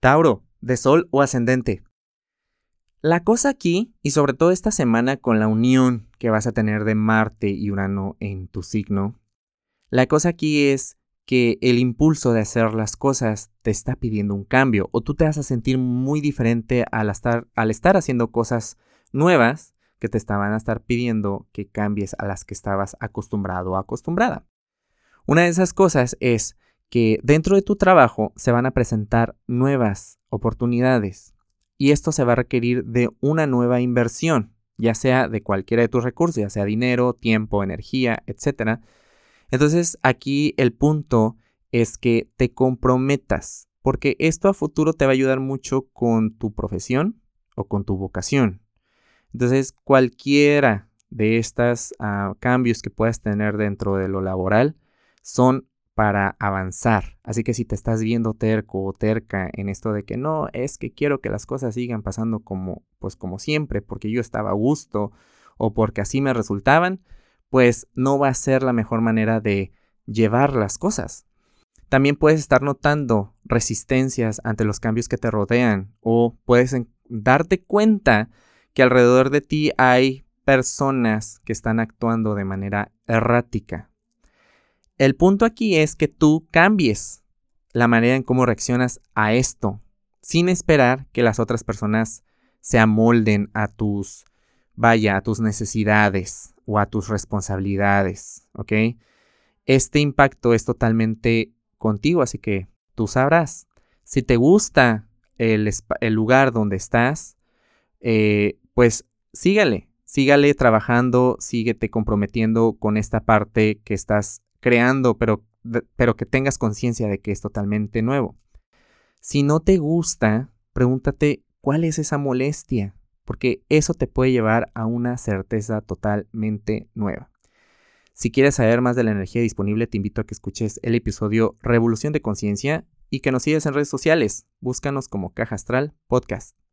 Tauro, de Sol o ascendente. La cosa aquí, y sobre todo esta semana con la unión que vas a tener de Marte y Urano en tu signo, la cosa aquí es que el impulso de hacer las cosas te está pidiendo un cambio o tú te vas a sentir muy diferente al estar, al estar haciendo cosas nuevas que te estaban a estar pidiendo que cambies a las que estabas acostumbrado o acostumbrada. Una de esas cosas es que dentro de tu trabajo se van a presentar nuevas oportunidades y esto se va a requerir de una nueva inversión, ya sea de cualquiera de tus recursos, ya sea dinero, tiempo, energía, etc. Entonces aquí el punto es que te comprometas, porque esto a futuro te va a ayudar mucho con tu profesión o con tu vocación. Entonces cualquiera de estos ah, cambios que puedas tener dentro de lo laboral son para avanzar. Así que si te estás viendo terco o terca en esto de que no, es que quiero que las cosas sigan pasando como pues como siempre, porque yo estaba a gusto o porque así me resultaban, pues no va a ser la mejor manera de llevar las cosas. También puedes estar notando resistencias ante los cambios que te rodean o puedes darte cuenta que alrededor de ti hay personas que están actuando de manera errática el punto aquí es que tú cambies la manera en cómo reaccionas a esto, sin esperar que las otras personas se amolden a tus, vaya, a tus necesidades o a tus responsabilidades, ¿ok? Este impacto es totalmente contigo, así que tú sabrás. Si te gusta el, lugar donde estás, eh, pues sígale, sígale trabajando, síguete comprometiendo con esta parte que estás creando, pero, pero que tengas conciencia de que es totalmente nuevo. Si no te gusta, pregúntate cuál es esa molestia, porque eso te puede llevar a una certeza totalmente nueva. Si quieres saber más de la energía disponible, te invito a que escuches el episodio Revolución de Conciencia y que nos sigas en redes sociales. Búscanos como Caja Astral Podcast.